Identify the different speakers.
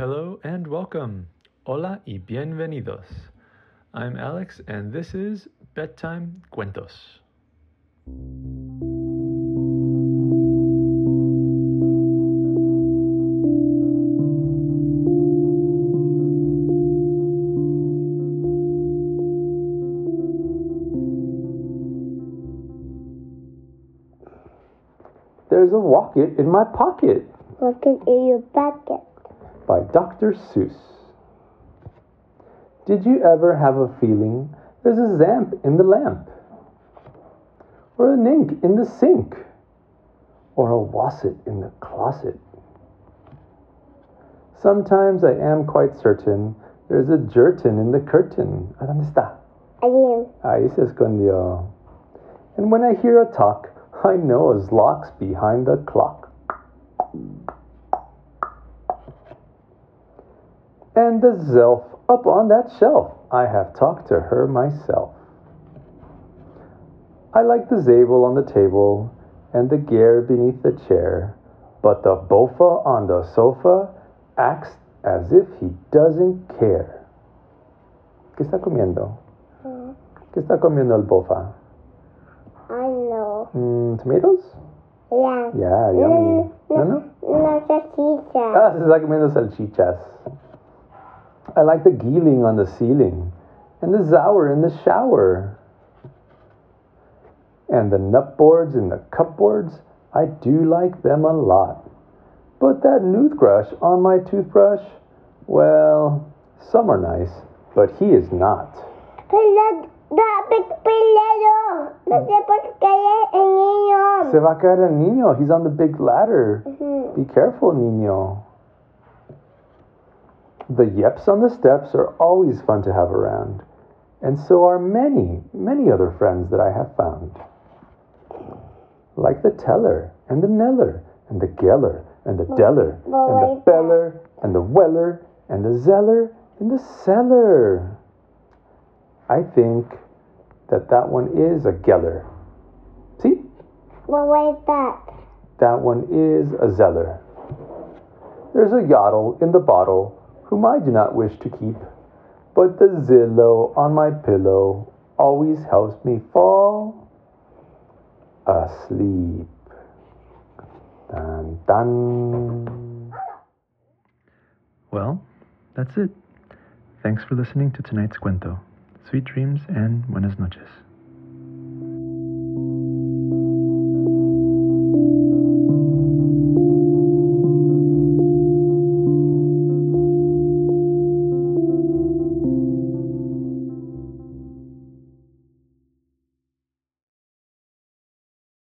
Speaker 1: Hello and welcome. Hola y bienvenidos. I'm Alex and this is Bedtime Cuentos.
Speaker 2: There's a rocket in my pocket
Speaker 3: Look in your bucket.
Speaker 2: By Dr. Seuss. Did you ever have a feeling there's a zamp in the lamp? Or an ink in the sink? Or a wasset in the closet? Sometimes I am quite certain there's a jerton in the curtain. ¿A dónde está?
Speaker 3: Again.
Speaker 2: Ahí se escondió. And when I hear a talk, I know a lock's behind the clock. And the Zelf up on that shelf, I have talked to her myself. I like the Zabel on the table and the Gare beneath the chair, but the Bofa on the sofa acts as if he doesn't care. ¿Qué está comiendo?
Speaker 3: Mm,
Speaker 2: ¿Qué está comiendo el Bofa?
Speaker 3: I know.
Speaker 2: Mm, tomatoes?
Speaker 3: Yeah.
Speaker 2: Yeah, yummy. No, no?
Speaker 3: No salchicha.
Speaker 2: Ah, se está comiendo salchichas. I like the geeling on the ceiling and the zower in the shower. And the nut boards and the cupboards, I do like them a lot. But that toothbrush on my toothbrush, well, some are nice, but he is not.
Speaker 3: Pero da pelero. No sé por qué el niño.
Speaker 2: Se va a caer el niño. He's on the big ladder.
Speaker 3: Ujú.
Speaker 2: Be careful, niño. The yeps on the steps are always fun to have around, and so are many, many other friends that I have found. Like the teller, and the neller, and the geller, and the deller, and the beller, and the weller, and the zeller, and the seller. I think that that one is a geller. See?
Speaker 3: What was that?
Speaker 2: That one is a zeller. There's a yodel in the bottle whom I do not wish to keep, but the Zillow on my pillow always helps me fall asleep. Dun dun.
Speaker 1: Well, that's it. Thanks for listening to tonight's cuento. Sweet dreams and buenas noches.